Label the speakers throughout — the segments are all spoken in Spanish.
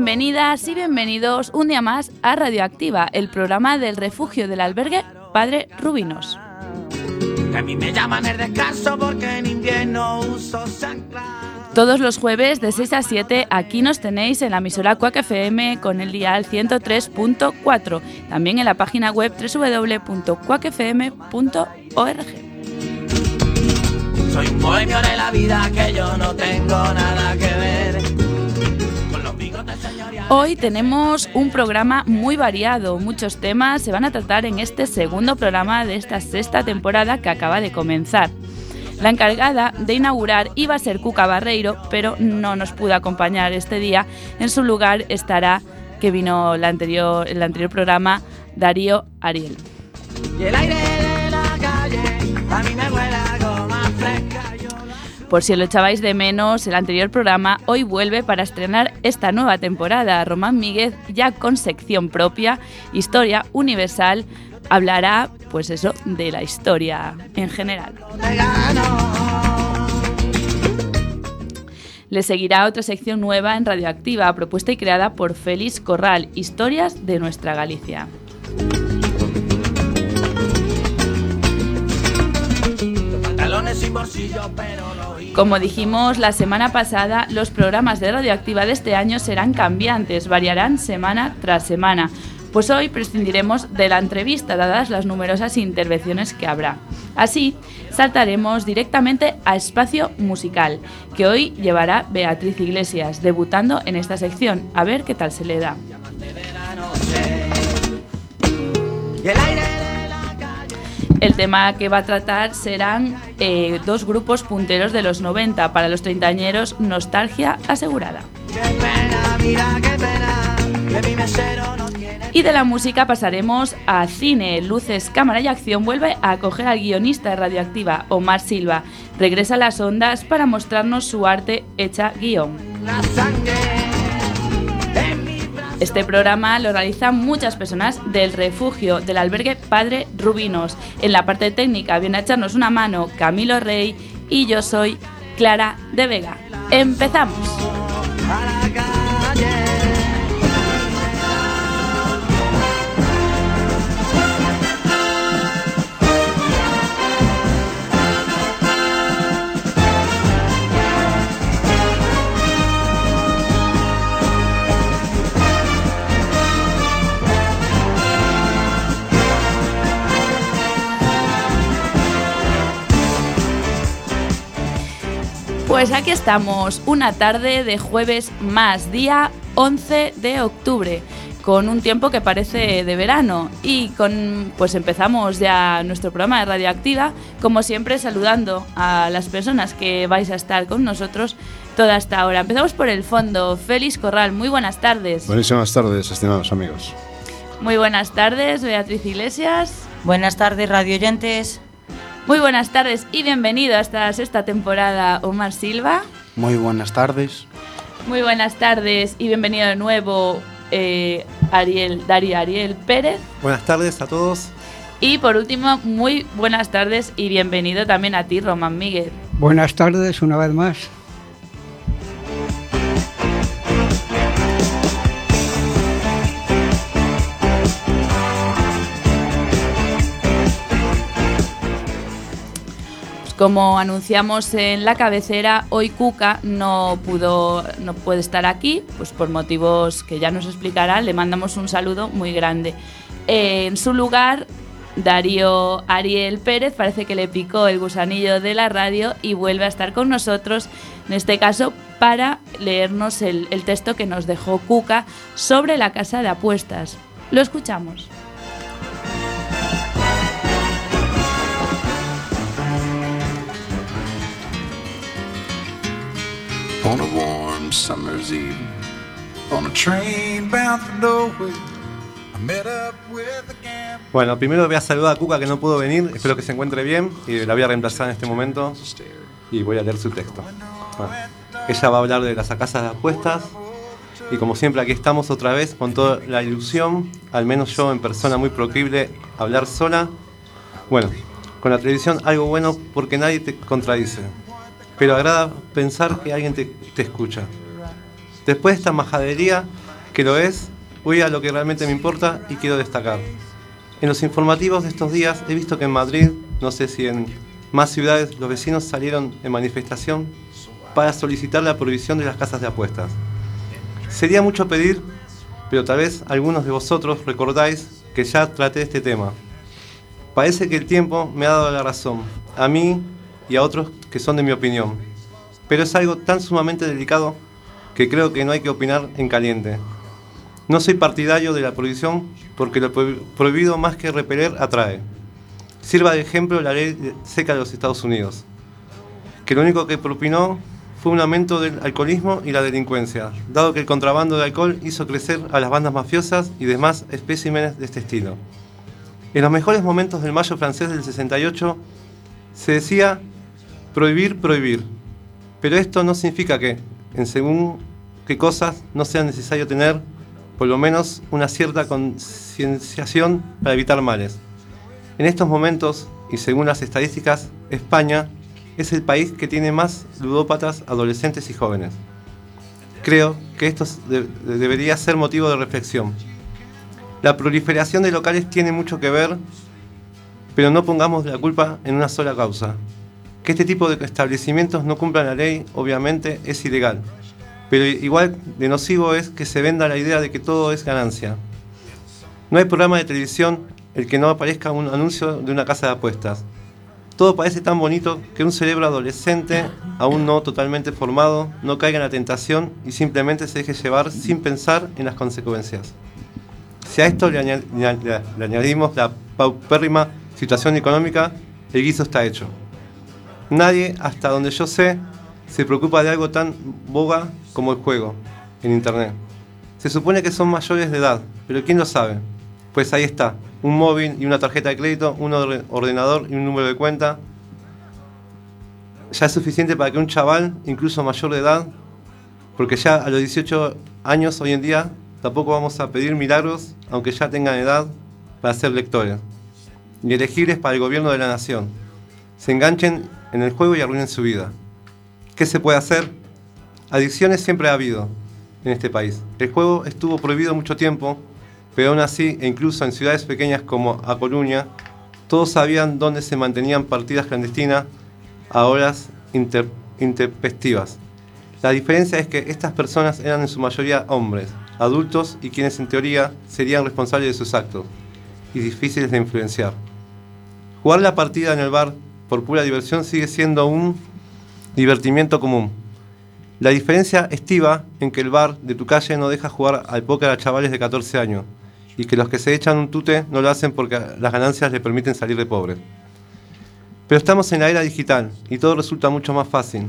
Speaker 1: Bienvenidas y bienvenidos un día más a Radioactiva, el programa del refugio del albergue Padre Rubinos.
Speaker 2: a mí me llaman el descanso porque en invierno uso
Speaker 1: Todos los jueves de 6 a 7 aquí nos tenéis en la emisora Cuac FM con el dial 103.4, también en la página web www.cuacfm.org.
Speaker 2: Soy un bohemio de la vida que yo no tengo nada que ver.
Speaker 1: Hoy tenemos un programa muy variado, muchos temas se van a tratar en este segundo programa de esta sexta temporada que acaba de comenzar. La encargada de inaugurar iba a ser Cuca Barreiro, pero no nos pudo acompañar este día. En su lugar estará, que vino el anterior, el anterior programa, Darío Ariel.
Speaker 2: Y el aire de la calle a mí me fresca.
Speaker 1: Por si lo echabais de menos, el anterior programa hoy vuelve para estrenar esta nueva temporada. Román Míguez, ya con sección propia, Historia Universal, hablará, pues eso, de la historia en general. Le seguirá otra sección nueva en Radioactiva, propuesta y creada por Félix Corral, Historias de nuestra Galicia.
Speaker 2: Pantalones bolsillo, pero.
Speaker 1: Como dijimos la semana pasada, los programas de Radioactiva de este año serán cambiantes, variarán semana tras semana. Pues hoy prescindiremos de la entrevista, dadas las numerosas intervenciones que habrá. Así, saltaremos directamente a espacio musical, que hoy llevará Beatriz Iglesias, debutando en esta sección. A ver qué tal se le da.
Speaker 2: Y el aire.
Speaker 1: El tema que va a tratar serán eh, dos grupos punteros de los 90 para los treintañeros, nostalgia asegurada. Y de la música pasaremos a cine. Luces, cámara y acción vuelve a acoger al guionista de Radioactiva, Omar Silva. Regresa a las ondas para mostrarnos su arte hecha guion.
Speaker 2: La sangre.
Speaker 1: Este programa lo realizan muchas personas del refugio del albergue Padre Rubinos. En la parte técnica viene a echarnos una mano Camilo Rey y yo soy Clara de Vega. ¡Empezamos! Pues aquí estamos, una tarde de jueves más, día 11 de octubre, con un tiempo que parece de verano y con pues empezamos ya nuestro programa de Radioactiva, como siempre saludando a las personas que vais a estar con nosotros toda esta hora. Empezamos por el fondo, Félix Corral, muy buenas tardes.
Speaker 3: Buenísimas tardes, estimados amigos.
Speaker 1: Muy buenas tardes, Beatriz Iglesias.
Speaker 4: Buenas tardes, radio oyentes.
Speaker 1: Muy buenas tardes y bienvenido a esta sexta temporada, Omar Silva.
Speaker 5: Muy buenas tardes.
Speaker 1: Muy buenas tardes y bienvenido de nuevo eh, Ariel, Darío Ariel Pérez.
Speaker 6: Buenas tardes a todos.
Speaker 1: Y por último, muy buenas tardes y bienvenido también a ti, Román Miguel.
Speaker 7: Buenas tardes una vez más.
Speaker 1: Como anunciamos en la cabecera, hoy Cuca no pudo, no puede estar aquí, pues por motivos que ya nos explicará. Le mandamos un saludo muy grande. En su lugar, Darío Ariel Pérez parece que le picó el gusanillo de la radio y vuelve a estar con nosotros, en este caso para leernos el, el texto que nos dejó Cuca sobre la casa de apuestas. Lo escuchamos.
Speaker 8: On a warm summer's eve, on a train bound for nowhere, I met up with a gambler.
Speaker 6: Bueno, primero voy a saludar a Cuca que no pudo venir. Espero que se encuentre bien y la voy a reemplazar en este momento. Y voy a leer su texto. Bueno, ella va a hablar de las casas de apuestas. Y como siempre, aquí estamos otra vez con toda la ilusión, al menos yo en persona muy proclive a hablar sola. Bueno, con la televisión algo bueno porque nadie te contradice. Pero agrada pensar que alguien te, escucha. Después de esta majadería, que lo es, voy a lo que realmente me importa y quiero destacar. En los informativos de estos días he visto que en Madrid, no sé si en más ciudades, los vecinos salieron en manifestación para solicitar la prohibición de las casas de apuestas. Sería mucho pedir, pero tal vez algunos de vosotros recordáis que ya traté este tema. Parece que el tiempo me ha dado la razón, a mí y a otros que son de mi opinión. Pero es algo tan sumamente delicado que creo que no hay que opinar en caliente. No soy partidario de la prohibición porque lo prohibido más que repeler atrae. Sirva de ejemplo la ley seca de los Estados Unidos, que lo único que propinó fue un aumento del alcoholismo y la delincuencia, dado que el contrabando de alcohol hizo crecer a las bandas mafiosas y demás especímenes de este estilo. En los mejores momentos del mayo francés del 68 se decía prohibir, prohibir, pero esto no significa que, en según qué cosas, no sea necesario tener por lo menos una cierta concienciación para evitar males. En estos momentos, y según las estadísticas, España es el país que tiene más ludópatas adolescentes y jóvenes. Creo que esto debería ser motivo de reflexión. La proliferación de locales tiene mucho que ver, pero no pongamos la culpa en una sola causa. Que este tipo de establecimientos no cumplan la ley, obviamente, es ilegal. Pero igual de nocivo es que se venda la idea de que todo es ganancia. No hay programa de televisión el que no aparezca un anuncio de una casa de apuestas. Todo parece tan bonito que un cerebro adolescente, aún no totalmente formado, no caiga en la tentación y simplemente se deje llevar sin pensar en las consecuencias. Si a esto le, añadimos la paupérrima situación económica, el guiso está hecho. Nadie, hasta donde yo sé, se preocupa de algo tan boga como el juego en Internet. Se supone que son mayores de edad, pero ¿quién lo sabe? Pues ahí está, un móvil y una tarjeta de crédito, un ordenador y un número de cuenta. Ya es suficiente para que un chaval, incluso mayor de edad, porque ya a los 18 años hoy en día tampoco vamos a pedir milagros, aunque ya tengan edad, para ser lectores, ni elegibles para el gobierno de la nación. Se enganchen en el juego y arruinen su vida. ¿Qué se puede hacer? Adicciones siempre ha habido en este país. El juego estuvo prohibido mucho tiempo pero aún así, e incluso en ciudades pequeñas como A Coruña, todos sabían dónde se mantenían partidas clandestinas a horas intempestivas. La diferencia es que estas personas eran en su mayoría hombres, adultos y quienes en teoría serían responsables de sus actos y difíciles de influenciar. Jugar la partida en el bar por pura diversión sigue siendo un divertimiento común. La diferencia estiva en que el bar de tu calle no deja jugar al póker a chavales de 14 años, y que los que se echan un tute no lo hacen porque las ganancias le permiten salir de pobre. Pero estamos en la era digital y todo resulta mucho más fácil.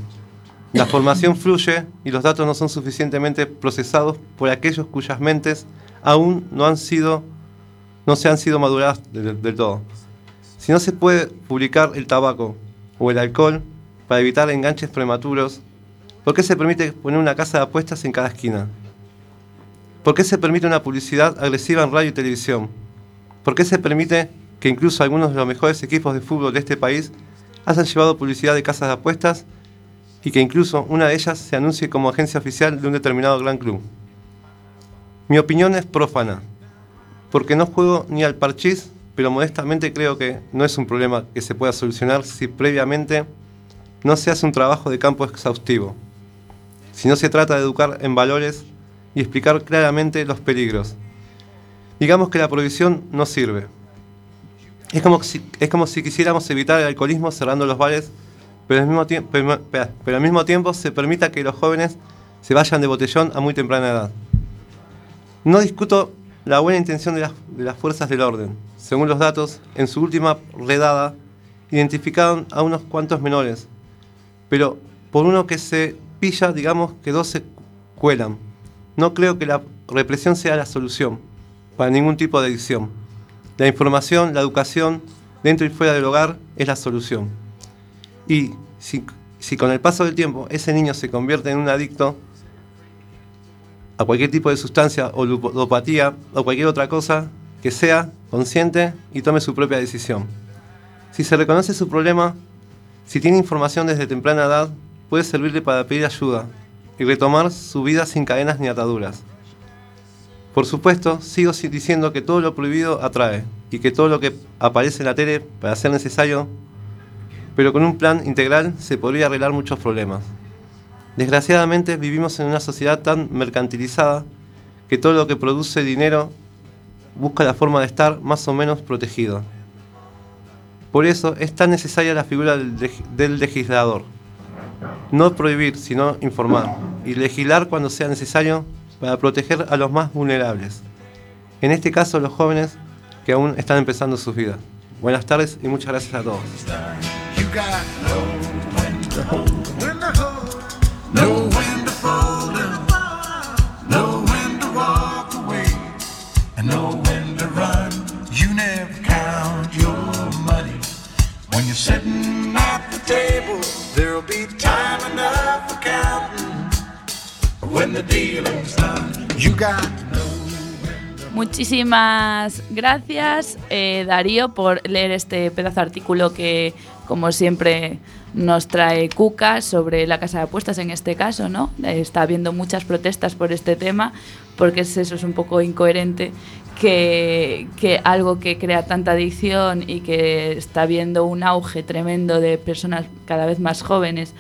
Speaker 6: La formación fluye y los datos no son suficientemente procesados por aquellos cuyas mentes aún no se han sido maduradas del, todo. Si no se puede publicar el tabaco o el alcohol para evitar enganches prematuros, ¿por qué se permite poner una casa de apuestas en cada esquina? ¿Por qué se permite una publicidad agresiva en radio y televisión? ¿Por qué se permite que incluso algunos de los mejores equipos de fútbol de este país hayan llevado publicidad de casas de apuestas y que incluso una de ellas se anuncie como agencia oficial de un determinado gran club? Mi opinión es prófana, porque no juego ni al parchís, pero modestamente creo que no es un problema que se pueda solucionar si previamente no se hace un trabajo de campo exhaustivo, si no se trata de educar en valores y explicar claramente los peligros. Digamos que la prohibición no sirve. Es como, si, es como si quisiéramos evitar el alcoholismo cerrando los bares, pero al, mismo pero al mismo tiempo se permita que los jóvenes se vayan de botellón a muy temprana edad. No discuto la buena intención de las, de las fuerzas del orden. Según los datos, en su última redada identificaron a unos cuantos menores, pero por uno que se pilla, digamos que dos se cuelan. No creo que la represión sea la solución para ningún tipo de adicción. La información, la educación, dentro y fuera del hogar, es la solución. Y si, con el paso del tiempo ese niño se convierte en un adicto a cualquier tipo de sustancia o ludopatía o cualquier otra cosa, que sea consciente y tome su propia decisión. Si se reconoce su problema, si tiene información desde temprana edad, puede servirle para pedir ayuda y retomar su vida sin cadenas ni ataduras. Por supuesto, sigo si- diciendo que todo lo prohibido atrae y que todo lo que aparece en la tele para ser necesario, pero con un plan integral se podría arreglar muchos problemas. Desgraciadamente vivimos en una sociedad tan mercantilizada que todo lo que produce dinero busca la forma de estar más o menos protegido. Por eso es tan necesaria la figura del, leg- del legislador. No prohibir, sino informar. Y legislar cuando sea necesario para proteger a los más vulnerables. En este caso, los jóvenes que aún están empezando sus vidas. Buenas tardes y muchas gracias a todos.
Speaker 1: Muchísimas gracias, eh, Darío, por leer este pedazo de artículo que, como siempre, nos trae Cuca sobre la casa de apuestas en este caso, ¿no? Eh, está habiendo muchas protestas por este tema, porque es eso es un poco incoherente que, que algo que crea tanta adicción y que está viendo un auge tremendo de personas cada vez más jóvenes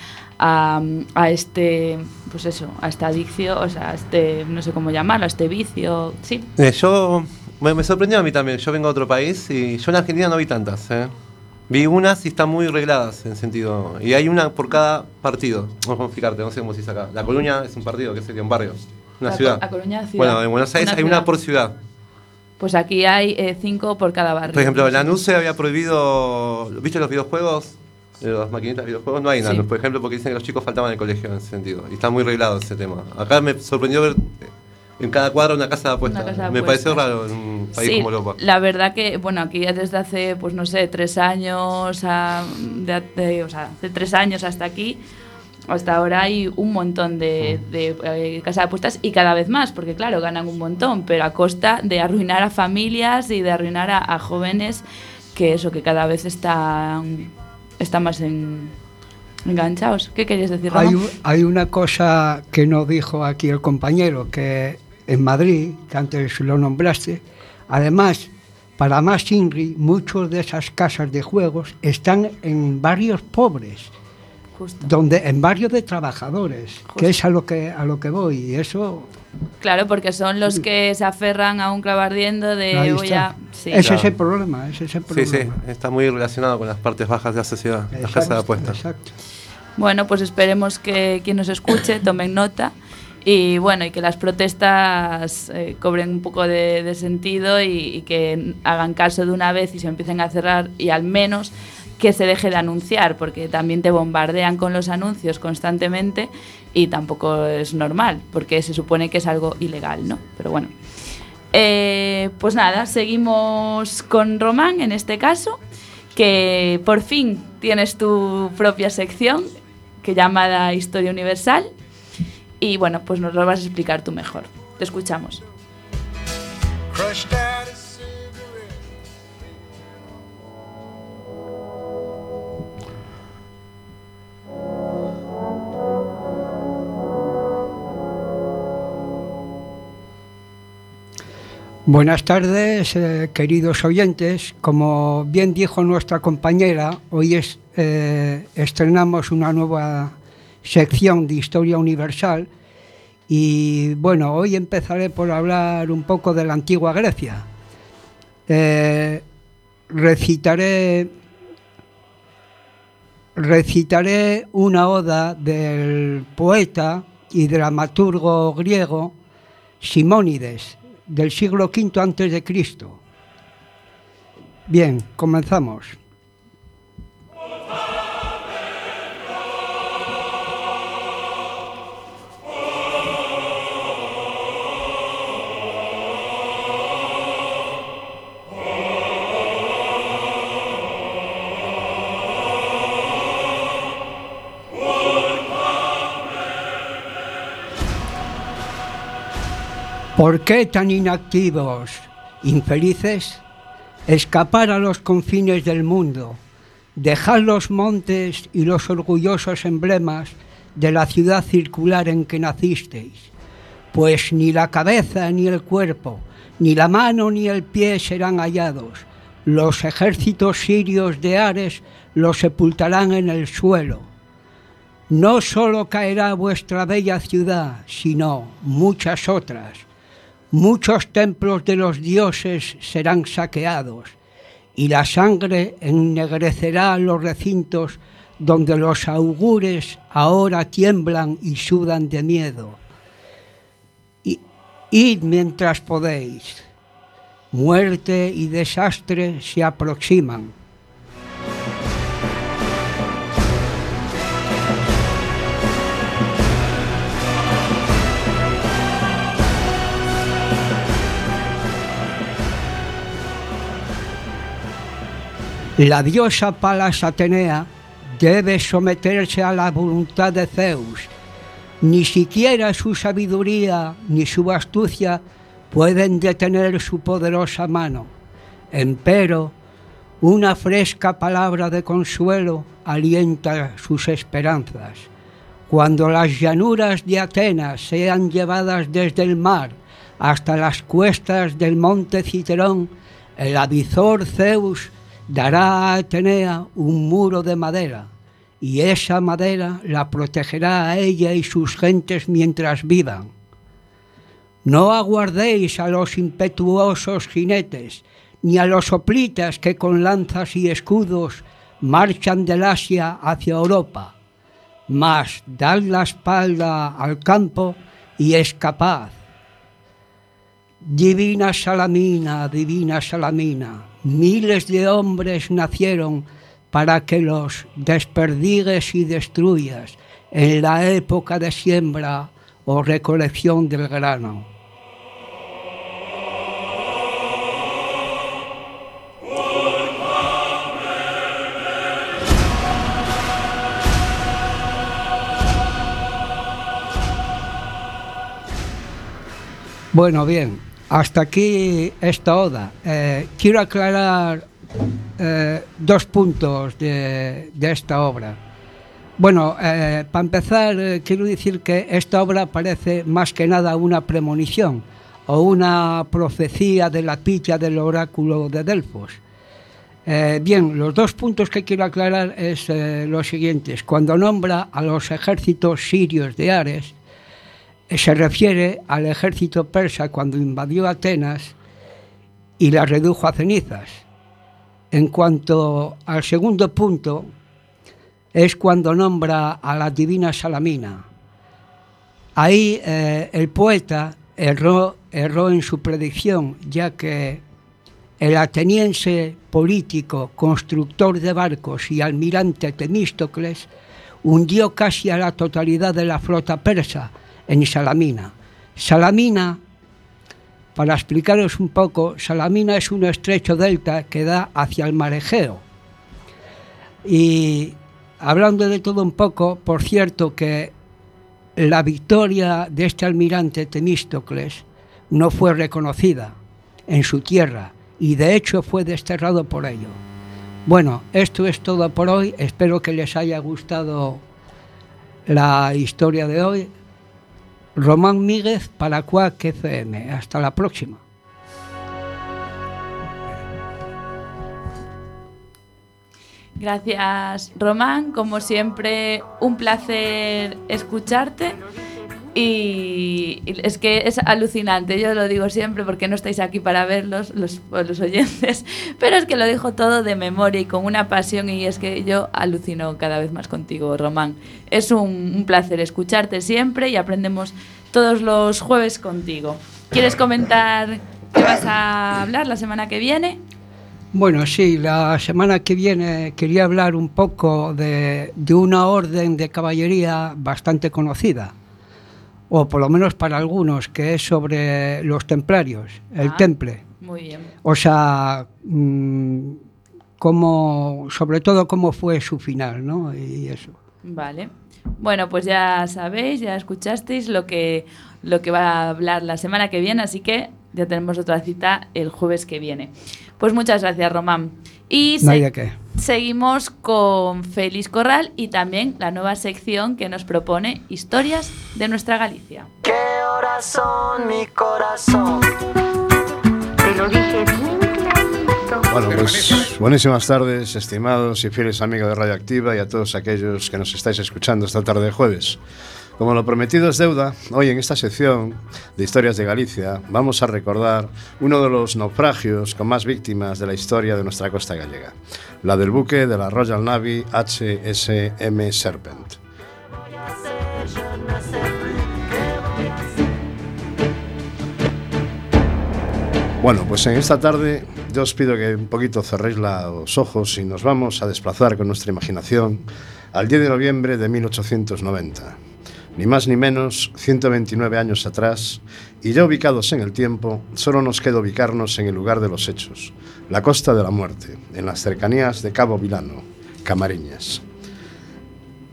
Speaker 1: a, a este, pues eso, a esta adicción, o sea, a este, no sé cómo llamarlo, a este vicio, sí,
Speaker 6: Eh, yo me, me sorprendió a mí también. Yo vengo a otro país y yo en Argentina no vi tantas. ¿eh? Vi unas y están muy regladas en sentido. Y hay una por cada partido. Vamos a explicarte, no sé cómo se dice acá. La Coruña es un partido, que sería un barrio, una
Speaker 1: La
Speaker 6: ciudad.
Speaker 1: Co- La Coruña, ciudad.
Speaker 6: Bueno, en Buenos Aires
Speaker 1: Una
Speaker 6: hay
Speaker 1: ciudad.
Speaker 6: una por ciudad.
Speaker 1: Pues aquí hay eh, cinco por cada barrio.
Speaker 6: Por ejemplo, la NUCE había prohibido. ¿Viste los videojuegos? De Las maquinitas de videojuegos no hay nada,
Speaker 1: Sí.
Speaker 6: por ejemplo, porque dicen que los chicos faltaban en el colegio en ese sentido. Y está muy reglado ese tema. Acá me sorprendió ver en cada cuadra una casa de apuestas.
Speaker 1: Casa de
Speaker 6: me pareció
Speaker 1: apuestas.
Speaker 6: raro en un país
Speaker 1: Sí,
Speaker 6: como Europa.
Speaker 1: la verdad que, bueno, aquí desde hace, pues no sé, tres años, a- de, de- o sea, de tres años hasta aquí, hasta ahora hay un montón de, de, eh, casas de apuestas y cada vez más, porque claro, ganan un montón, pero a costa de arruinar a familias y de arruinar a, a jóvenes que eso, que cada vez están, están más en, enganchados. ¿Qué querías decir, Ramón?
Speaker 7: Hay, una cosa que no dijo aquí el compañero, que en Madrid, que antes lo nombraste, además, para más INRI, muchas de esas casas de juegos están en barrios pobres,
Speaker 1: Justo.
Speaker 7: donde en barrios de trabajadores, que es a lo que a lo que voy, y eso
Speaker 1: Claro, porque son los que se aferran a un clavo ardiendo de
Speaker 7: ahí
Speaker 1: voy a... Sí.
Speaker 7: ese
Speaker 6: Claro.
Speaker 7: es el problema, ese es el
Speaker 6: Sí, sí,
Speaker 7: problema.
Speaker 6: está muy relacionado con las partes bajas de la sociedad, las casas de apuestas.
Speaker 7: exacto.
Speaker 1: Bueno, pues esperemos que quien nos escuche tomen nota y bueno, y que las protestas eh, cobren un poco de, de sentido y, y que hagan caso de una vez y se empiecen a cerrar y al menos que se deje de anunciar, porque también te bombardean con los anuncios constantemente y tampoco es normal, porque se supone que es algo ilegal, ¿no? Pero bueno. Eh, pues nada, seguimos con Román en este caso, que por fin tienes tu propia sección que llamada Historia Universal. Y bueno, pues nos lo vas a explicar tú mejor. Te escuchamos.
Speaker 7: Buenas tardes, eh, queridos oyentes. Como bien dijo nuestra compañera, hoy eh, estrenamos una nueva sección de Historia Universal y bueno, hoy empezaré por hablar un poco de la antigua Grecia. Eh, recitaré, recitaré una oda del poeta y dramaturgo griego Simónides del siglo V antes de Cristo. Bien, comenzamos. ¿Por qué tan inactivos, infelices? Escapar a los confines del mundo, dejar los montes y los orgullosos emblemas de la ciudad circular en que nacisteis, pues ni la cabeza ni el cuerpo, ni la mano ni el pie serán hallados. Los ejércitos sirios de Ares los sepultarán en el suelo. No solo caerá vuestra bella ciudad, sino muchas otras. Muchos templos de los dioses serán saqueados, y la sangre ennegrecerá los recintos donde los augures ahora tiemblan y sudan de miedo. Y- Id mientras podéis. Muerte y desastre se aproximan. La diosa Palas Atenea debe someterse a la voluntad de Zeus. Ni siquiera su sabiduría ni su astucia pueden detener su poderosa mano. Empero, una fresca palabra de consuelo alienta sus esperanzas. Cuando las llanuras de Atenas sean llevadas desde el mar hasta las cuestas del monte Citerón, el avizor Zeus dará a Atenea un muro de madera, y esa madera la protegerá a ella y sus gentes mientras vivan. No aguardéis a los impetuosos jinetes, ni a los soplitas que con lanzas y escudos marchan del Asia hacia Europa, mas dad la espalda al campo y escapad. Divina Salamina, divina Salamina, miles de hombres nacieron para que los desperdigues y destruyas en la época de siembra o recolección del grano. Bueno, bien, hasta aquí esta oda. Eh, quiero aclarar eh, dos puntos de, esta obra. Bueno, eh, para empezar, quiero decir que esta obra parece más que nada una premonición o una profecía de la pilla del oráculo de Delfos. Bien, los dos puntos que quiero aclarar es los siguientes. Cuando nombra a los ejércitos sirios de Ares, se refiere al ejército persa cuando invadió Atenas y la redujo a cenizas. En cuanto al segundo punto, es cuando nombra a la divina Salamina. Ahí eh, el poeta erró, erró en su predicción, ya que el ateniense político, constructor de barcos y almirante Temístocles hundió casi a la totalidad de la flota persa en Salamina. Salamina, para explicaros un poco, Salamina es un estrecho delta que da hacia el mar Egeo. Y hablando de todo un poco, por cierto que la victoria de este almirante Temístocles no fue reconocida en su tierra y de hecho fue desterrado por ello. Bueno, esto es todo por hoy. Espero que les haya gustado la historia de hoy. Román Míguez para Cuac FM. Hasta la próxima.
Speaker 1: Gracias, Román. Como siempre, un placer escucharte. Y es que es alucinante, yo lo digo siempre porque no estáis aquí para verlos, los, los oyentes, pero es que lo dijo todo de memoria y con una pasión y es que yo alucino cada vez más contigo, Román. Es un, un placer escucharte siempre y aprendemos todos los jueves contigo. ¿Quieres comentar qué vas a hablar la semana que viene?
Speaker 7: Bueno, sí, la semana que viene quería hablar un poco de, de una orden de caballería bastante conocida, o por lo menos para algunos, que es sobre los templarios, el
Speaker 1: Ah.
Speaker 7: temple.
Speaker 1: Muy bien.
Speaker 7: O sea, mm, cómo, sobre todo cómo fue su final, ¿no? Y eso.
Speaker 1: Vale. Bueno, pues ya sabéis, ya escuchasteis lo que, lo que va a hablar la semana que viene, así que ya tenemos otra cita el jueves que viene. Pues muchas gracias, Román. Y
Speaker 7: No hay
Speaker 1: se-
Speaker 7: de qué.
Speaker 1: seguimos con Félix Corral y también la nueva sección que nos propone Historias de nuestra Galicia.
Speaker 2: ¿Qué horas son mi corazón?
Speaker 5: Te lo dije bien clarito.
Speaker 3: Bueno, pues buenísimas tardes, estimados y fieles amigos de Radioactiva y a todos aquellos que nos estáis escuchando esta tarde de jueves. Como lo prometido es deuda, hoy en esta sección de Historias de Galicia vamos a recordar uno de los naufragios con más víctimas de la historia de nuestra costa gallega, la del buque de la Royal Navy HSM Serpent. Bueno, pues en esta tarde yo os pido que un poquito cerréis los ojos y nos vamos a desplazar con nuestra imaginación al 10 de noviembre de 1890. Ni más ni menos, 129 años atrás, y ya ubicados en el tiempo, solo nos queda ubicarnos en el lugar de los hechos, la costa de la muerte, en las cercanías de Cabo Vilano, Camariñas.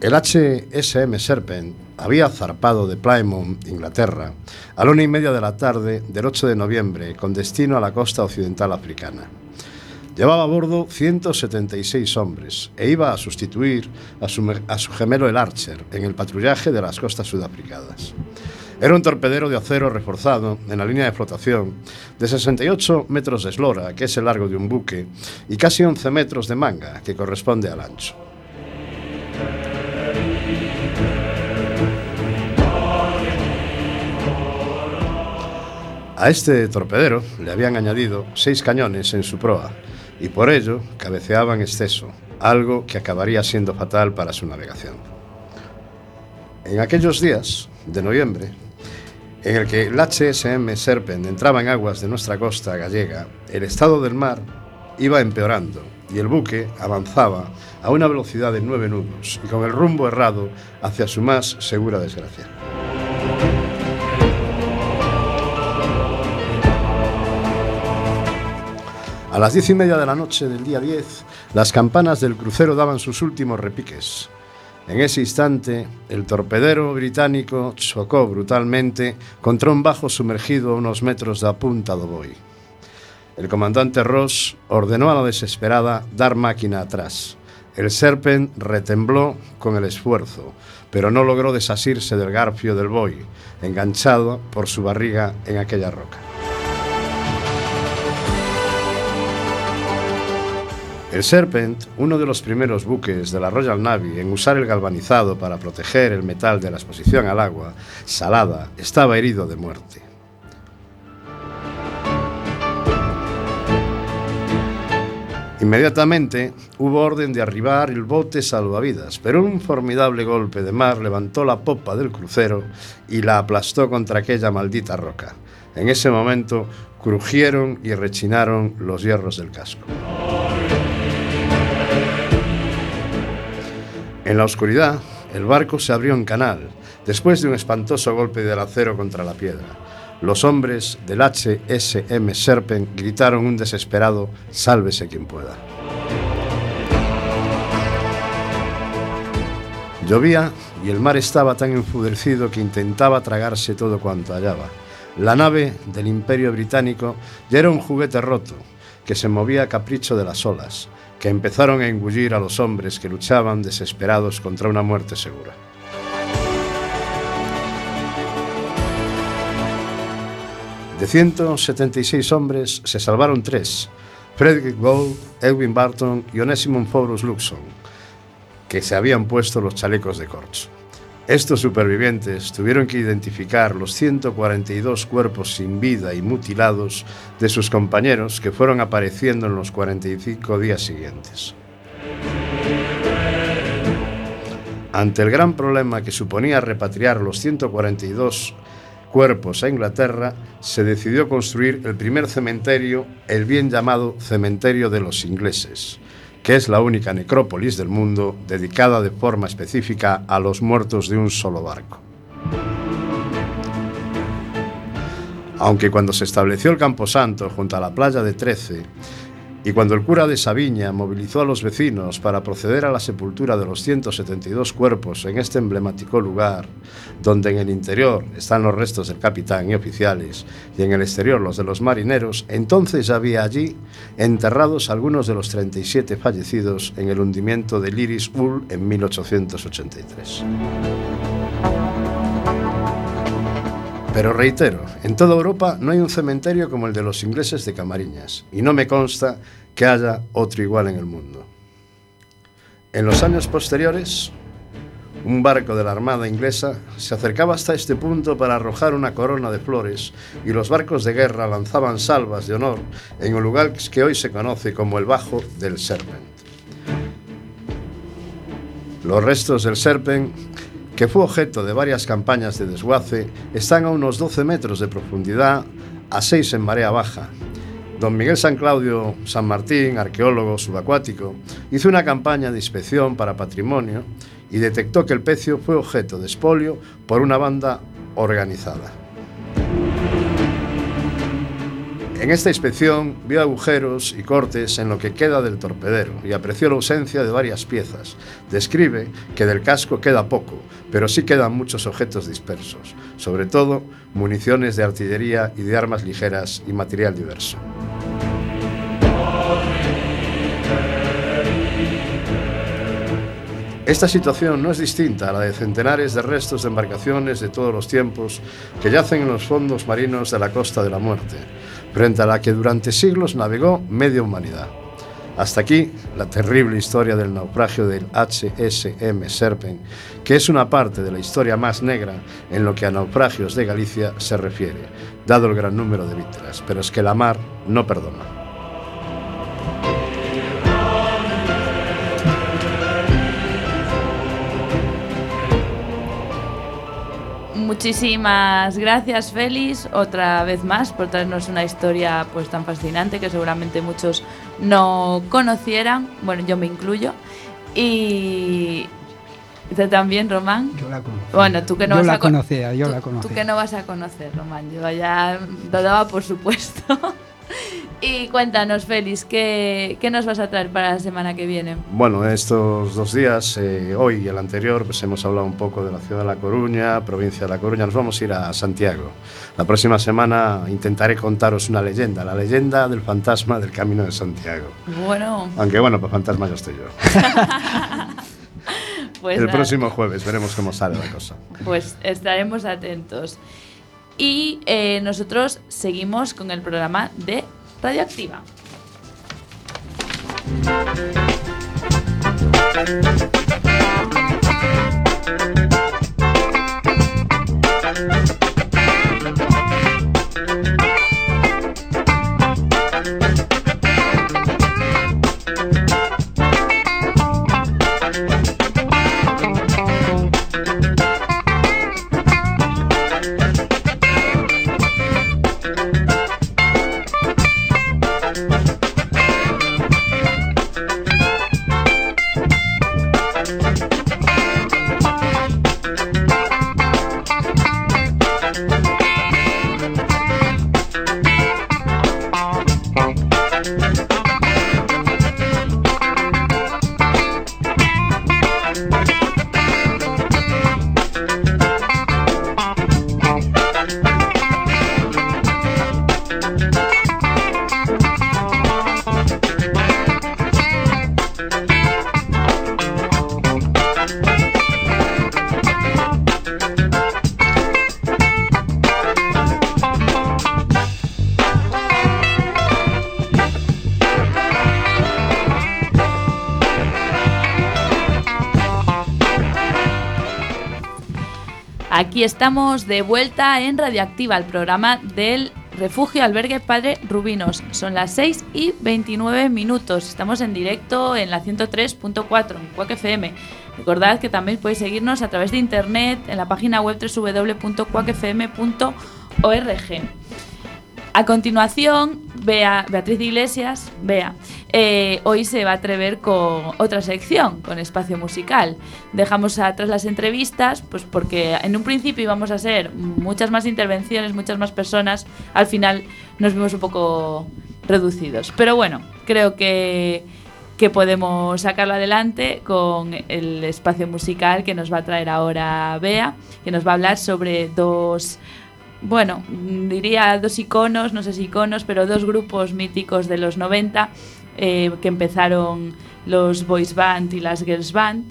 Speaker 3: El HSM Serpent había zarpado de Plymouth, Inglaterra, a la una y media de la tarde del 8 de noviembre, con destino a la costa occidental africana. Llevaba a bordo 176 hombres e iba a sustituir a su, a su gemelo el Archer en el patrullaje de las costas sudafricanas. Era un torpedero de acero reforzado en la línea de flotación de 68 metros de eslora, que es el largo de un buque, y casi 11 metros de manga, que corresponde al ancho. A este torpedero le habían añadido seis cañones en su proa y por ello cabeceaba en exceso, algo que acabaría siendo fatal para su navegación. En aquellos días de noviembre, en el que el HSM Serpent entraba en aguas de nuestra costa gallega, el estado del mar iba empeorando y el buque avanzaba a una velocidad de nueve nudos y con el rumbo errado hacia su más segura desgracia. A las diez y media de la noche del día 10, las campanas del crucero daban sus últimos repiques. En ese instante, el torpedero británico chocó brutalmente contra un bajo sumergido a unos metros de punta do Boi. El comandante Ross ordenó a la desesperada dar máquina atrás. El Serpent retembló con el esfuerzo, pero no logró desasirse del garfio del Boi, enganchado por su barriga en aquella roca. El Serpent, uno de los primeros buques de la Royal Navy en usar el galvanizado para proteger el metal de la exposición al agua salada, estaba herido de muerte. Inmediatamente hubo orden de arribar el bote salvavidas, pero un formidable golpe de mar levantó la popa del crucero y la aplastó contra aquella maldita roca. En ese momento crujieron y rechinaron los hierros del casco. En la oscuridad, el barco se abrió en canal, después de un espantoso golpe del acero contra la piedra. Los hombres del HSM Serpent gritaron un desesperado Sálvese quien pueda. Llovía y el mar estaba tan enfurecido que intentaba tragarse todo cuanto hallaba. La nave del Imperio Británico ya era un juguete roto que se movía a capricho de las olas, que empezaron a engullir a los hombres que luchaban desesperados contra una muerte segura. De 176 hombres se salvaron tres, Frederick Gould, Edwin Barton y Onésimo Forus Luxon, que se habían puesto los chalecos de corcho. Estos supervivientes tuvieron que identificar los 142 cuerpos sin vida y mutilados de sus compañeros que fueron apareciendo en los 45 días siguientes. Ante el gran problema que suponía repatriar los 142 cuerpos a Inglaterra, se decidió construir el primer cementerio, el bien llamado Cementerio de los Ingleses, que es la única necrópolis del mundo dedicada de forma específica a los muertos de un solo barco. Aunque cuando se estableció el Camposanto junto a la playa de Trece, Y cuando el cura de Sabiña movilizó a los vecinos para proceder a la sepultura de los 172 cuerpos en este emblemático lugar, donde en el interior están los restos del capitán y oficiales y en el exterior los de los marineros, entonces había allí enterrados algunos de los 37 fallecidos en el hundimiento del Iris Ul en 1883. Pero reitero, en toda Europa no hay un cementerio como el de los ingleses de Camariñas, y no me consta que haya otro igual en el mundo. En los años posteriores, un barco de la Armada inglesa se acercaba hasta este punto para arrojar una corona de flores y los barcos de guerra lanzaban salvas de honor en el lugar que hoy se conoce como el Bajo del Serpent. Los restos del Serpent, que fue objeto de varias campañas de desguace, están a unos 12 metros de profundidad, a 6 en marea baja. Don Miguel San Claudio San Martín, arqueólogo subacuático, hizo una campaña de inspección para patrimonio y detectó que el pecio fue objeto de expolio por una banda organizada. En esta inspección vio agujeros y cortes en lo que queda del torpedero y apreció la ausencia de varias piezas. Describe que del casco queda poco, pero sí quedan muchos objetos dispersos, sobre todo municiones de artillería y de armas ligeras y material diverso. Esta situación no es distinta a la de centenares de restos de embarcaciones de todos los tiempos que yacen en los fondos marinos de la Costa de la Muerte, frente a la que durante siglos navegó media humanidad. Hasta aquí la terrible historia del naufragio del HSM Serpent, que es una parte de la historia más negra en lo que a naufragios de Galicia se refiere, dado el gran número de víctimas, pero es que la mar no perdona.
Speaker 1: Muchísimas gracias, Félix, otra vez más por traernos una historia pues tan fascinante que seguramente muchos no conocieran. Bueno, yo me incluyo. Y usted también, Román.
Speaker 7: Yo la conocía.
Speaker 1: Bueno, tú que no
Speaker 7: yo
Speaker 1: vas
Speaker 7: la
Speaker 1: a
Speaker 7: conocía, yo
Speaker 1: tú-
Speaker 7: la
Speaker 1: Tú
Speaker 7: conocía.
Speaker 1: que no vas a conocer, Román. Yo ya lo daba por supuesto. y cuéntanos, Félix, ¿qué, ¿qué nos vas a traer para la semana que viene?
Speaker 3: Bueno, estos dos días, eh, hoy y el anterior, pues hemos hablado un poco de la ciudad de La Coruña, provincia de La Coruña. Nos vamos a ir a Santiago. La próxima semana intentaré contaros una leyenda, la leyenda del fantasma del Camino de Santiago.
Speaker 1: Bueno,
Speaker 3: Aunque bueno, pues fantasma yo estoy yo.
Speaker 1: pues
Speaker 3: el
Speaker 1: nada.
Speaker 3: próximo jueves veremos cómo sale la cosa.
Speaker 1: Pues estaremos atentos. Y eh, nosotros seguimos con el programa de Radioactiva. Aquí estamos de vuelta en Radioactiva, el programa del Refugio Albergue Padre Rubinos. Son las 6 y 29 minutos. Estamos en directo en la 103.4 en Cuac FM. Recordad que también podéis seguirnos a través de internet en la página web www.cuacfm.org. A continuación, Bea, Beatriz Iglesias, Bea, eh, hoy se va a atrever con otra sección, con espacio musical. Dejamos atrás las entrevistas, pues porque en un principio íbamos a hacer muchas más intervenciones, muchas más personas. Al final nos vimos un poco reducidos. Pero bueno, creo que, que podemos sacarlo adelante con el espacio musical que nos va a traer ahora Bea, que nos va a hablar sobre dos, bueno, diría dos iconos, no sé si iconos, pero dos grupos míticos de los 90 eh, que empezaron los boys band y las girls band.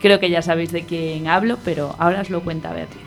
Speaker 1: Creo que ya sabéis de quién hablo, pero ahora os lo cuenta Bertie.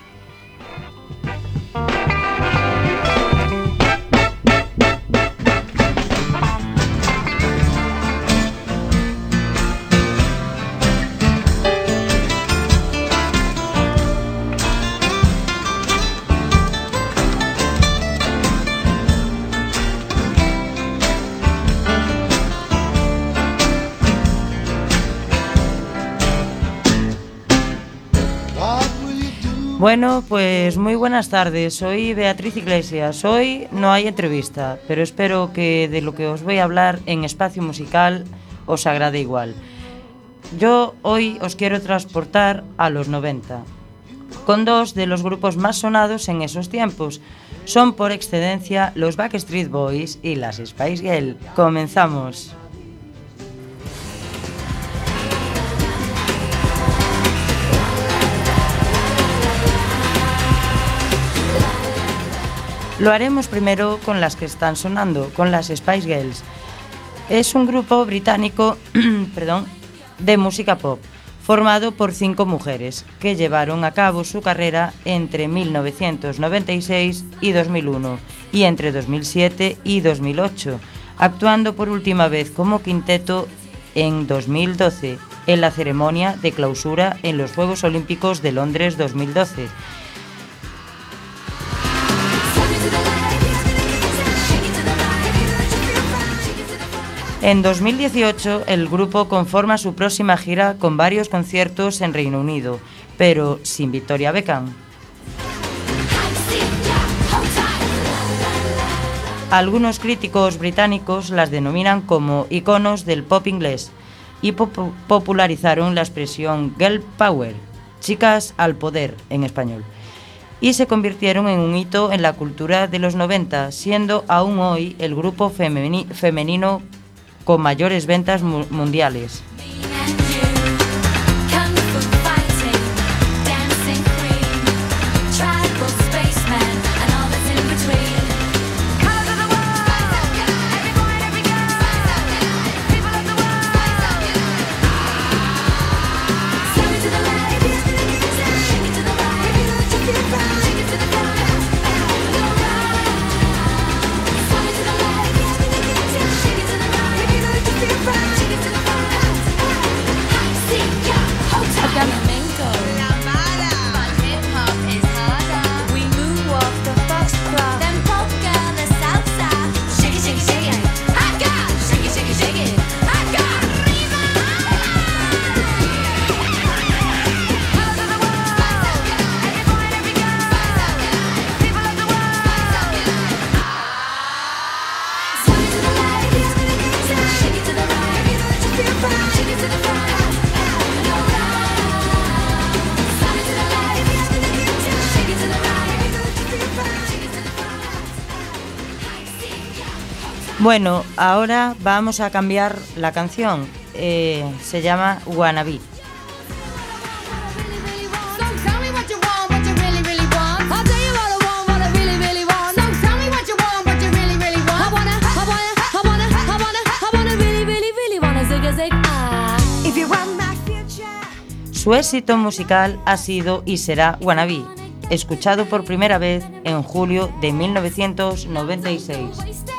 Speaker 4: Bueno, pues muy buenas tardes. Soy Beatriz Iglesias. Hoy no hay entrevista, pero espero que de lo que os voy a hablar en espacio musical os agrade igual. Yo hoy os quiero transportar a los 90, con dos de los grupos más sonados en esos tiempos. Son por excedencia los Backstreet Boys y las Spice Girl. Comenzamos. Lo haremos primero con las que están sonando, con las Spice Girls. Es un grupo británico perdón, de música pop, formado por cinco mujeres, que llevaron a cabo su carrera entre 1996 y 2001 y entre 2007 y 2008, actuando por última vez como quinteto en 2012 en la ceremonia de clausura en los Juegos Olímpicos de Londres 2012 En 2018, el grupo conforma su próxima gira con varios conciertos en Reino Unido, pero sin Victoria Beckham. Algunos críticos británicos las denominan como iconos del pop inglés y popu- popularizaron la expresión girl power, chicas al poder en español, y se convirtieron en un hito en la cultura de los 90, siendo aún hoy el grupo femeni- femenino con mayores ventas mu- mundiales. Bueno, ahora vamos a cambiar la canción. Eh, se llama Wannabe. Su éxito musical ha sido y será Wannabe, escuchado por primera vez en julio de 1996.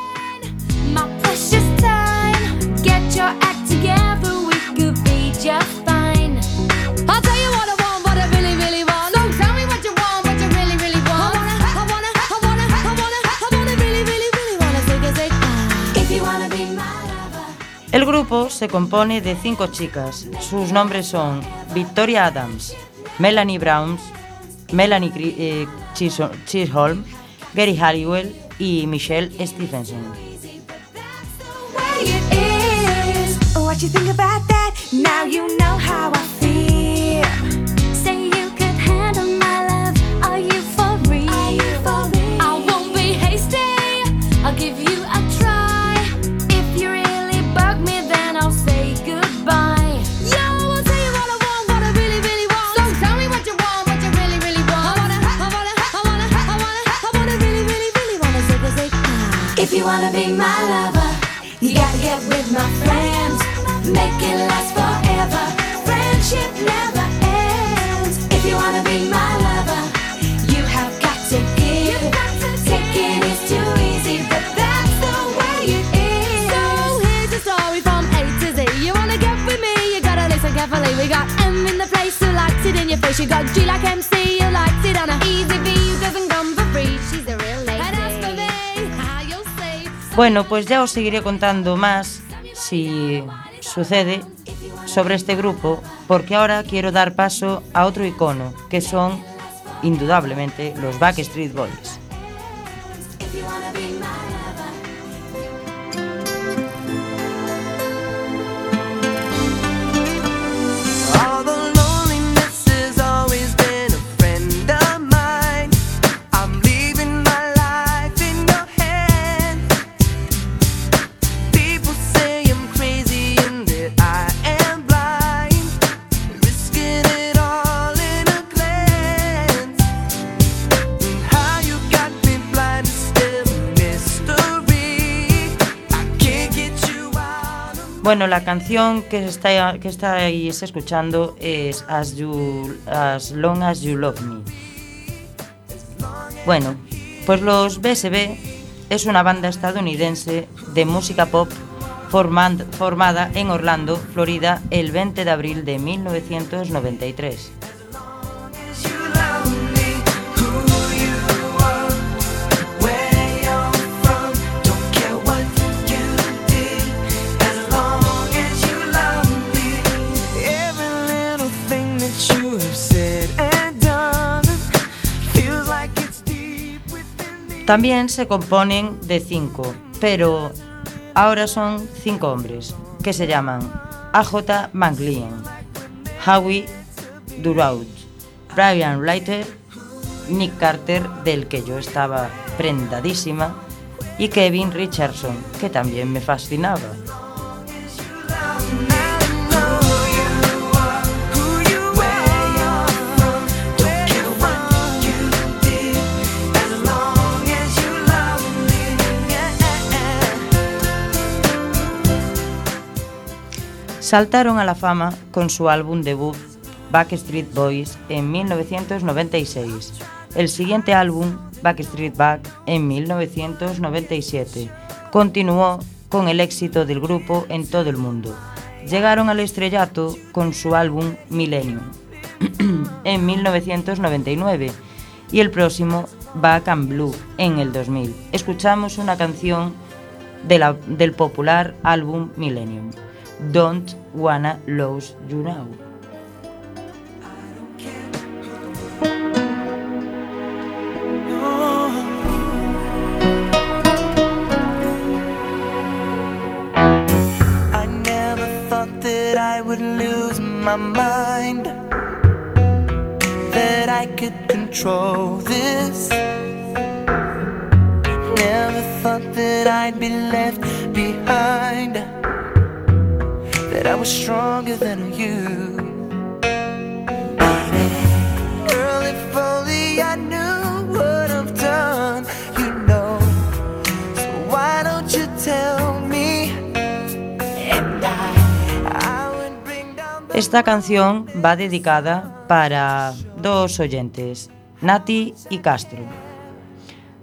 Speaker 4: El grupo se compone de cinco chicas. Sus nombres son Victoria Adams, Melanie Browns, Melanie eh, Chisholm, Gary Halliwell y Michelle Stephenson.
Speaker 9: What you think about that? Now you know how I feel. Say you could handle my love. Are you for real? You for real? I won't be hasty. I'll give you a try. If you really bug me, then I'll say goodbye. Yo, I'll tell you what I want, what I really, really want.
Speaker 10: So tell me what you want, what you really, really want. I wanna, I wanna, I wanna, I wanna, I wanna really, really, really wanna zig a zig. If you wanna be my lover, you gotta get with my friends. For me, how you'll see.
Speaker 4: Bueno, pues ya os seguiré contando más si sucede sobre este grupo porque ahora quiero dar paso a otro icono que son indudablemente los Backstreet Boys. Bueno, la canción que, está, estáis escuchando es As, Long As You Love Me. Bueno, pues los BSB es una banda estadounidense de música pop formada en Orlando, Florida, el 20 de abril de 1993. También se componen de cinco, pero ahora son cinco hombres, que se llaman AJ McLean, Howie Duraut, Brian Leiter, Nick Carter, del que yo estaba prendadísima, y Kevin Richardson, que también me fascinaba. Saltaron a la fama con su álbum debut Backstreet Boys en 1996. El siguiente álbum, Backstreet Back, en 1997. Continuó con el éxito del grupo en todo el mundo. Llegaron al estrellato con su álbum Millennium en 1999 y el próximo Back and Blue en el 2000. Escuchamos una canción de la- del popular álbum Millennium, Don't Wanna Lose You Now.
Speaker 2: I never thought that I would lose my mind. That I could control this. Never thought that I'd be left behind.
Speaker 4: Esta canción va dedicada para dos oyentes, Nati y Castro.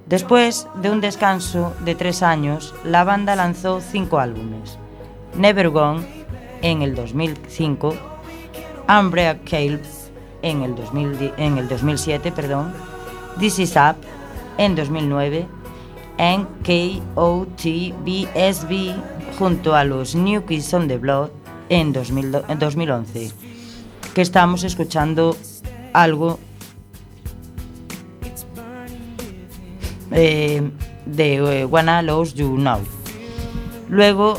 Speaker 4: Después de un descanso de tres años, la banda lanzó cinco álbumes. Never Gone en el 2005, Unbreakable en el, 2000 en el 2007, perdón, This Is Up en 2009, NKOTBSB junto a los New Kids on the Block en 2000 en 2011, que estamos escuchando algo eh, de eh, Wanna Lose You Now. Luego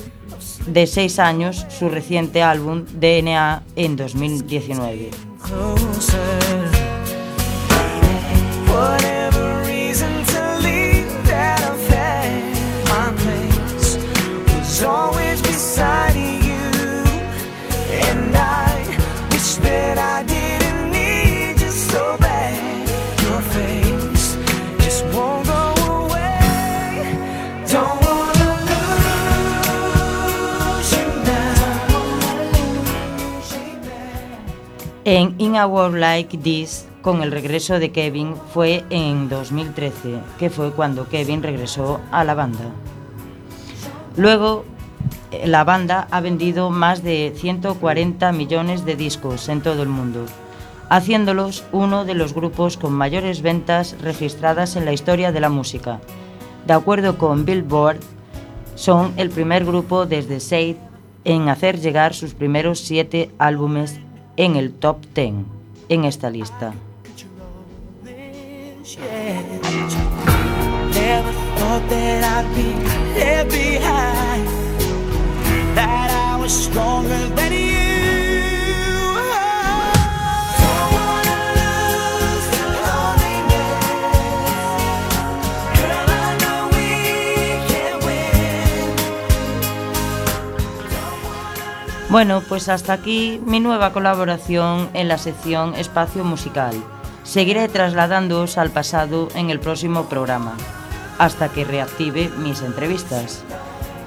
Speaker 4: de 6 años su reciente álbum DNA en 2019. In a World Like This con el regreso de Kevin fue en 2013, que fue cuando Kevin regresó a la banda. Luego, eh, la banda ha vendido más de 140 millones de discos en todo el mundo, haciéndolos uno de los grupos con mayores ventas registradas en la historia de la música. De acuerdo con Billboard, son el primer grupo desde Seid en hacer llegar sus primeros siete álbumes en el top 10 en esta lista. Bueno, pues hasta aquí mi nueva colaboración en la sección Espacio Musical. Seguiré trasladándoos al pasado en el próximo programa, hasta que reactive mis entrevistas.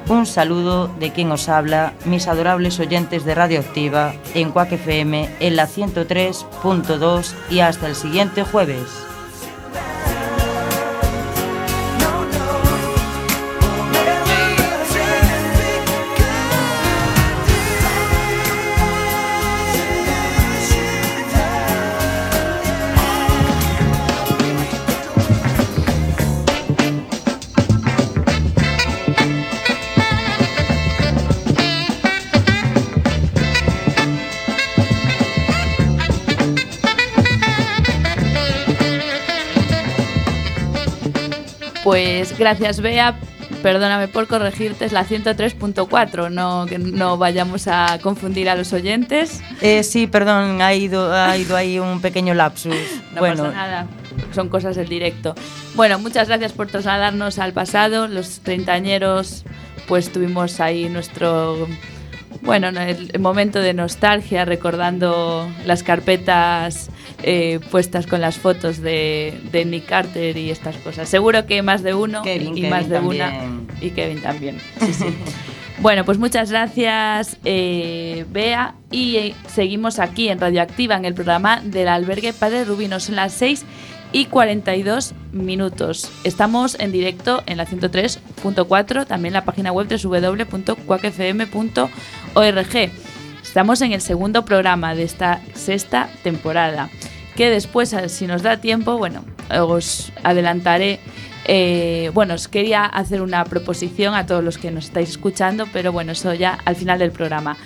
Speaker 4: Un saludo de quien os habla, mis adorables oyentes de Radioactiva en Quack FM en la 103.2 y hasta el siguiente jueves.
Speaker 1: Pues gracias, Bea. Perdóname por corregirte, es la 103.4, no, que no vayamos a confundir a los oyentes.
Speaker 4: Eh, sí, perdón, ha ido, ha ido ahí un pequeño lapsus.
Speaker 1: No
Speaker 4: bueno,
Speaker 1: pasa nada, son cosas del directo. Bueno, muchas gracias por trasladarnos al pasado. Los treintañeros, pues tuvimos ahí nuestro, bueno, el, el momento de nostalgia, recordando las carpetas eh, puestas con las fotos de, de Nick Carter y estas cosas. Seguro que más de uno
Speaker 4: Kevin,
Speaker 1: y
Speaker 4: Kevin
Speaker 1: más de
Speaker 4: también.
Speaker 1: una. Y Kevin también. Sí, sí. Bueno, pues muchas gracias, eh, Bea. Y eh, seguimos aquí en Radioactiva, en el programa del albergue Padre Rubino. Son las 6 y 42 minutos. Estamos en directo en la 103.4, también la página web www.cuacfm.org. Estamos en el segundo programa de esta sexta temporada. Que después, si nos da tiempo, bueno, os adelantaré eh, bueno, os quería hacer una proposición a todos los que nos estáis escuchando, pero bueno, eso ya al final del programa.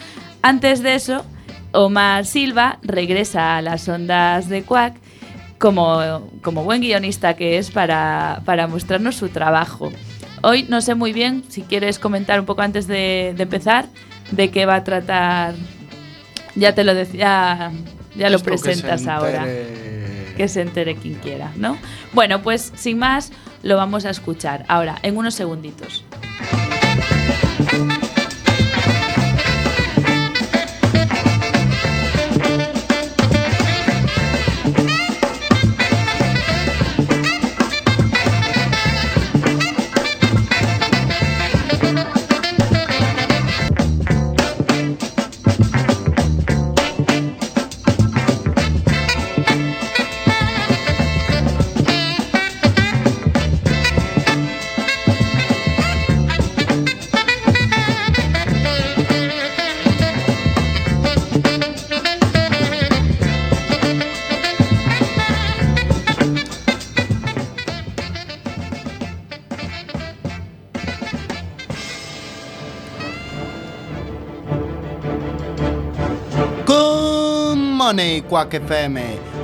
Speaker 1: Antes de eso, Omar Silva regresa a las ondas de Quack como, como buen guionista que es para, para mostrarnos su trabajo. Hoy no sé muy bien si quieres comentar un poco antes de, de empezar de qué va a tratar. Ya te lo decía, ya lo
Speaker 11: Esto que se
Speaker 1: presentas ahora que se entere quien quiera, ¿no? Bueno, pues sin más, lo vamos a escuchar ahora, en unos segunditos.
Speaker 11: Morning, Quack FM.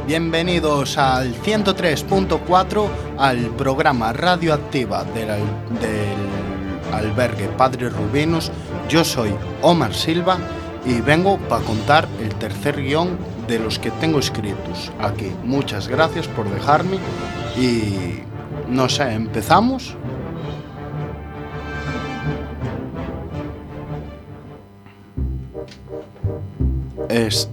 Speaker 11: Bienvenidos al 103.4 al programa Radioactiva del, del albergue Padre Rubinos. Yo soy Omar Silva y vengo para contar el tercer guion de los que tengo escritos aquí. Muchas gracias por dejarme y no sé, ¿empezamos? Es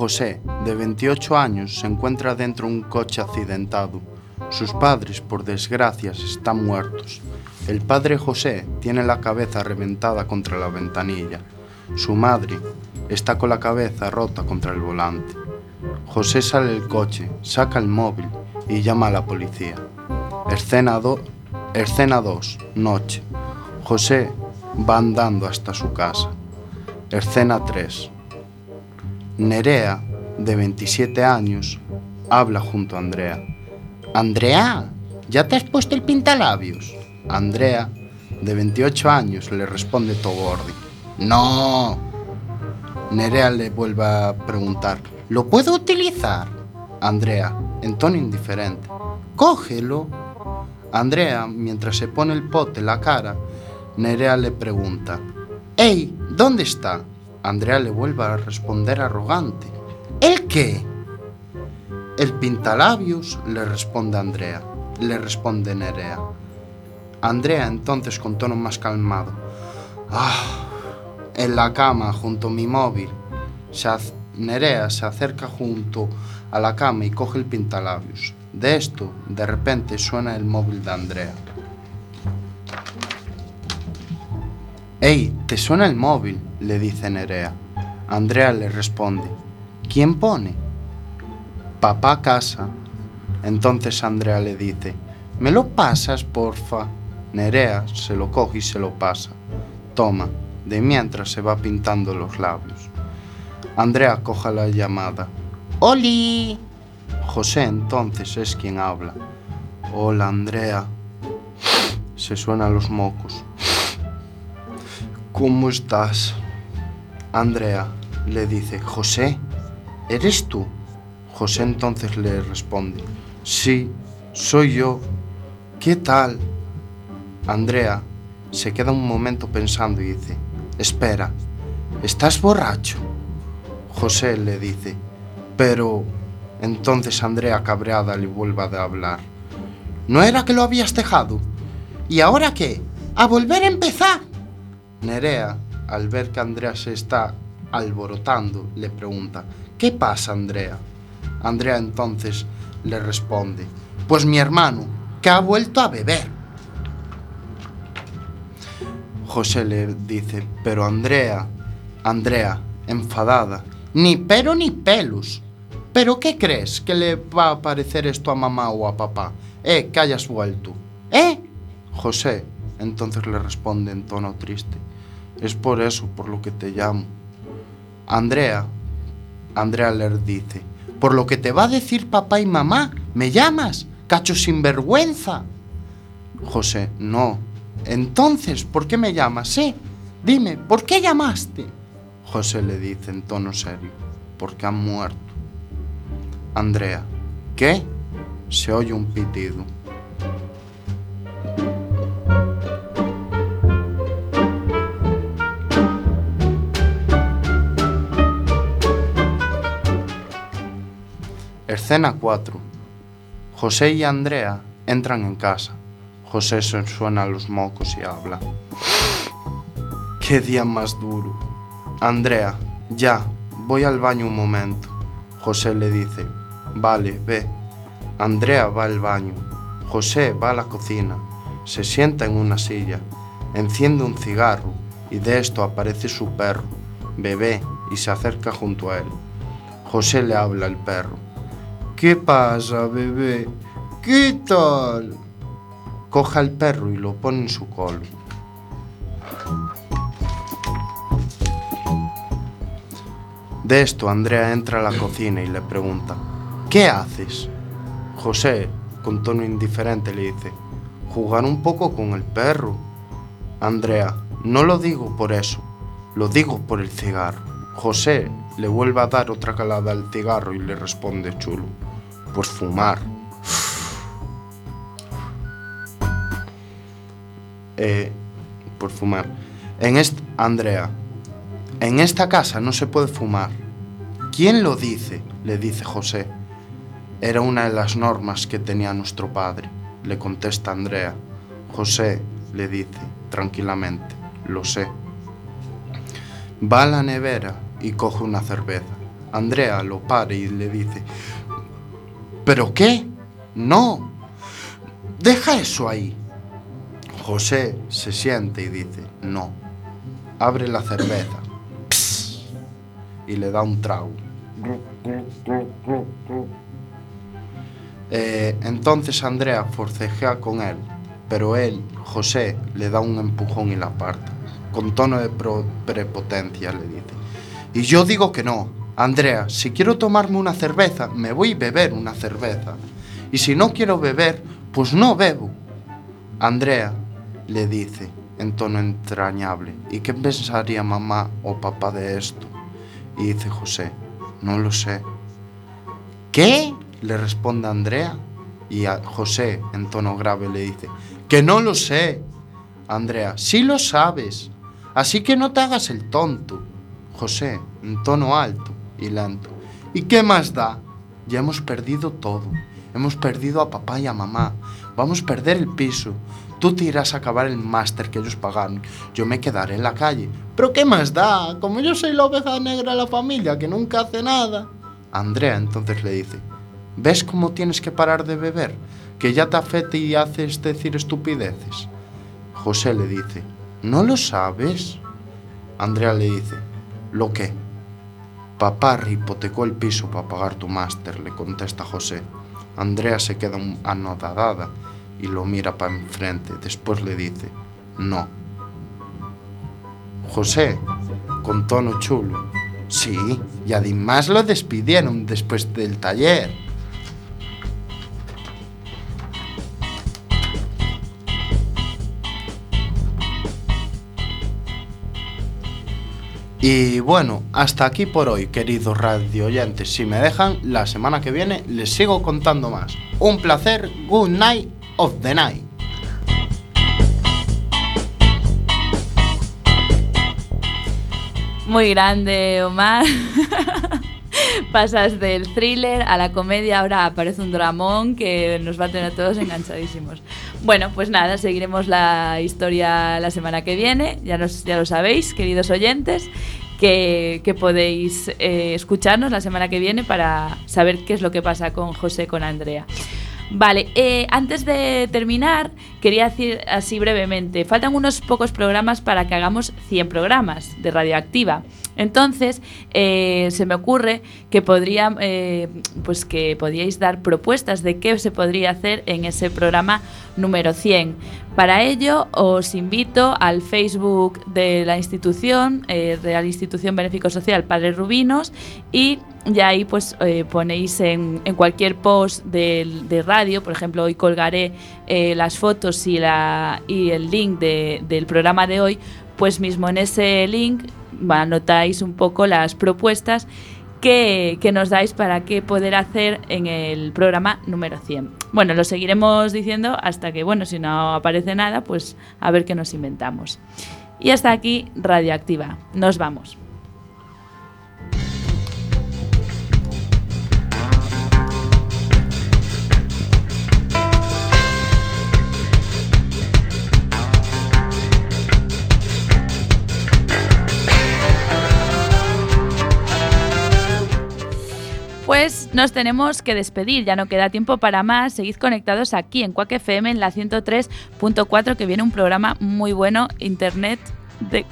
Speaker 11: José, de 28 años, se encuentra dentro de un coche accidentado. Sus padres, por desgracia, están muertos. El padre José tiene la cabeza reventada contra la ventanilla. Su madre está con la cabeza rota contra el volante. José sale del coche, saca el móvil y llama a la policía. Escena 2, escena 2, noche. José va andando hasta su casa. Escena 3. Nerea, de 27 años, habla junto a Andrea. Andrea, ¿ya te has puesto el pintalabios? Andrea, de 28 años, le responde todo gordi. No. Nerea le vuelve a preguntar. ¿Lo puedo utilizar? Andrea, en tono indiferente. Cógelo. Andrea, mientras se pone el pote en la cara, Nerea le pregunta. ¡Ey! ¿Dónde está? Andrea le vuelve a responder arrogante. ¿El qué? El pintalabios, le responde Andrea. Le responde Nerea. Andrea entonces con tono más calmado. Ah, en la cama junto a mi móvil. Se Nerea se acerca junto a la cama y coge el pintalabios. De esto, de repente suena el móvil de Andrea. ¡Ey! ¿Te suena el móvil? le dice Nerea. Andrea le responde. ¿Quién pone? Papá casa. Entonces Andrea le dice. ¿Me lo pasas, porfa? Nerea se lo coge y se lo pasa. Toma, de mientras se va pintando los labios. Andrea coja la llamada. ¡Oli! José entonces es quien habla. Hola, Andrea. Se suenan los mocos. ¿Cómo estás? Andrea le dice, José, ¿eres tú? José entonces le responde, sí, soy yo. ¿Qué tal? Andrea se queda un momento pensando y dice, espera, ¿estás borracho? José le dice, pero... Entonces Andrea cabreada le vuelve a hablar. ¿No era que lo habías dejado? ¿Y ahora qué? ¿A volver a empezar? Nerea, al ver que Andrea se está alborotando, le pregunta, ¿qué pasa, Andrea? Andrea entonces le responde, pues mi hermano, que ha vuelto a beber. José le dice, pero Andrea, Andrea, enfadada, ni pero ni pelos. ¿Pero qué crees que le va a parecer esto a mamá o a papá? Eh, que hayas vuelto. ¿Eh? José, entonces le responde en tono triste, es por eso por lo que te llamo. Andrea, Andrea le dice, por lo que te va a decir papá y mamá, ¿me llamas? Cacho sinvergüenza. José, no. Entonces, ¿por qué me llamas? Eh? Dime, ¿por qué llamaste? José le dice en tono serio, porque han muerto. Andrea, ¿qué? Se oye un pitido. Escena 4. José y Andrea entran en casa. José se suena los mocos y habla. Qué día más duro. Andrea, ya, voy al baño un momento. José le dice, vale, ve. Andrea va al baño. José va a la cocina. Se sienta en una silla. Enciende un cigarro y de esto aparece su perro, bebé, y se acerca junto a él. José le habla al perro. ¿Qué pasa, bebé? ¿Qué tal? Coja al perro y lo pone en su colo. De esto, Andrea entra a la cocina y le pregunta, ¿qué haces? José, con tono indiferente, le dice, jugar un poco con el perro. Andrea, no lo digo por eso, lo digo por el cigarro. José le vuelve a dar otra calada al cigarro y le responde chulo, pues fumar. Eh, por fumar. En Andrea, en esta casa no se puede fumar. ¿Quién lo dice? le dice José. Era una de las normas que tenía nuestro padre, le contesta Andrea. José le dice tranquilamente, lo sé. Va a la nevera y coge una cerveza. Andrea lo para y le dice, ¿pero qué? No, deja eso ahí. José se siente y dice, no, abre la cerveza y le da un trago. Eh, entonces Andrea forcejea con él, pero él, José, le da un empujón y la aparta. Con tono de prepotencia le dice, y yo digo que no, Andrea, si quiero tomarme una cerveza, me voy a beber una cerveza. Y si no quiero beber, pues no bebo. Andrea le dice en tono entrañable, ¿y qué pensaría mamá o papá de esto? Y dice José, no lo sé. ¿Qué? le responde Andrea. Y José en tono grave le dice, que no lo sé. Andrea, sí lo sabes. Así que no te hagas el tonto. José, en tono alto y lento. ¿Y qué más da? Ya hemos perdido todo. Hemos perdido a papá y a mamá. Vamos a perder el piso. Tú te irás a acabar el máster que ellos pagaron. Yo me quedaré en la calle. ¿Pero qué más da? Como yo soy la oveja negra de la familia que nunca hace nada. Andrea entonces le dice, ¿ves cómo tienes que parar de beber? Que ya te afecta y haces decir estupideces. José le dice, ¿no lo sabes? Andrea le dice, ¿lo qué? Papá hipotecó el piso para pagar tu máster, le contesta José. Andrea se queda anodadada y lo mira para enfrente. Después le dice, no. José, con tono chulo, sí, y además lo despidieron después del taller. Y bueno, hasta aquí por hoy, queridos radio oyentes. Si me dejan, la semana que viene les sigo contando más. Un placer, good night of the night.
Speaker 1: Muy grande, Omar. Pasas del thriller a la comedia, ahora aparece un dramón que nos va a tener todos enganchadísimos. Bueno, pues nada, seguiremos la historia la semana que viene. Ya, nos, ya lo sabéis, queridos oyentes, que, que podéis eh, escucharnos la semana que viene para saber qué es lo que pasa con José, con Andrea. Vale, eh, antes de terminar, quería decir así brevemente, faltan unos pocos programas para que hagamos 100 programas de Radioactiva. Entonces, eh, se me ocurre que podría, eh, pues dar propuestas de qué se podría hacer en ese programa número 100. Para ello, os invito al Facebook de la institución, eh, de la institución Benéfico Social Padres Rubinos, y ya ahí pues eh, ponéis en, cualquier post de, radio, por ejemplo, hoy colgaré las fotos y, el link de- del programa de hoy, pues mismo en ese link anotáis un poco las propuestas que, que nos dais para qué poder hacer en el programa número 100. Bueno, lo seguiremos diciendo hasta que, bueno, si no aparece nada, pues a ver qué nos inventamos. Y hasta aquí Radioactiva. Nos vamos. Pues nos tenemos que despedir, ya no queda tiempo para más. Seguid conectados aquí en Quack FM en la 103.4 que viene un programa muy bueno, internet de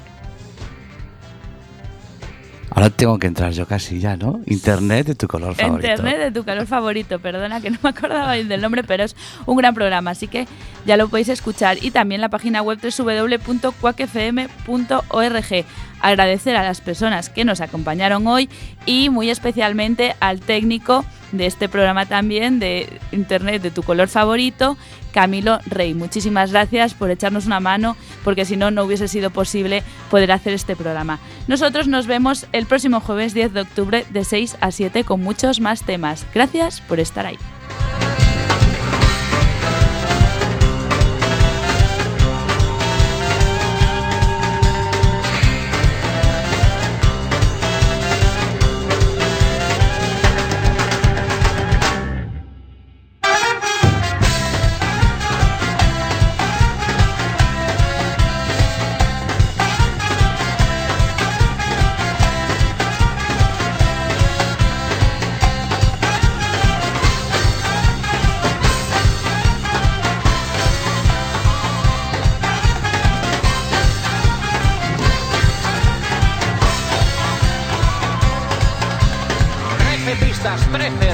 Speaker 12: Ahora tengo que entrar yo casi ya, ¿no? Internet de tu color favorito.
Speaker 1: Internet de tu color favorito, perdona que no me acordaba del nombre, pero es un gran programa, así que ya lo podéis escuchar. Y también la página web www.cuacfm.org. Agradecer a las personas que nos acompañaron hoy y muy especialmente al técnico de este programa también de Internet de tu color favorito, Camilo Rey. Muchísimas gracias por echarnos una mano, porque si no, no hubiese sido posible poder hacer este programa. Nosotros nos vemos el próximo jueves 10 de octubre de 6 a 7 con muchos más temas. Gracias por estar ahí.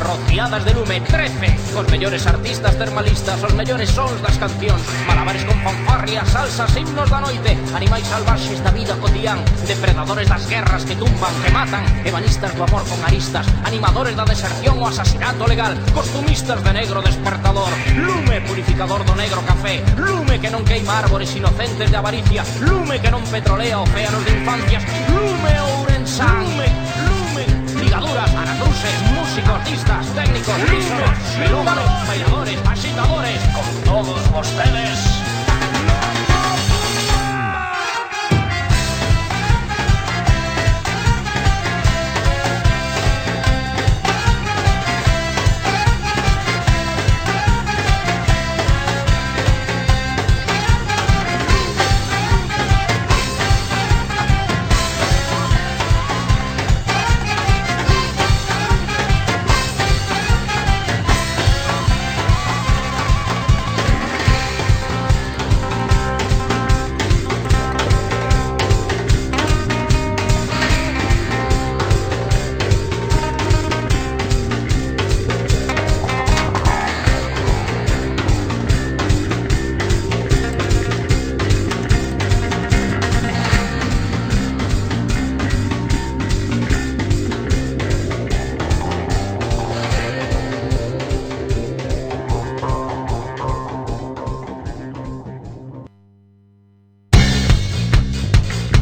Speaker 13: rociadas de lume 13 Cos mellores artistas termalistas Os mellores sons das cancións Malabares con fanfarrias, salsas, himnos da noite Animais salvaxes da vida cotián Depredadores das guerras que tumban, que matan. Ebanistas do amor con aristas. Animadores da deserción o asasinato legal. Costumistas de negro despertador. Lume purificador do negro café. Lume que non queima árbores inocentes de avaricia. Lume que non petrolea océanos de infancias. Lume ourensán. Lume dictaduras, anacruces, músicos, artistas, técnicos, discos, melómanos, bailadores, agitadores, con todos ustedes.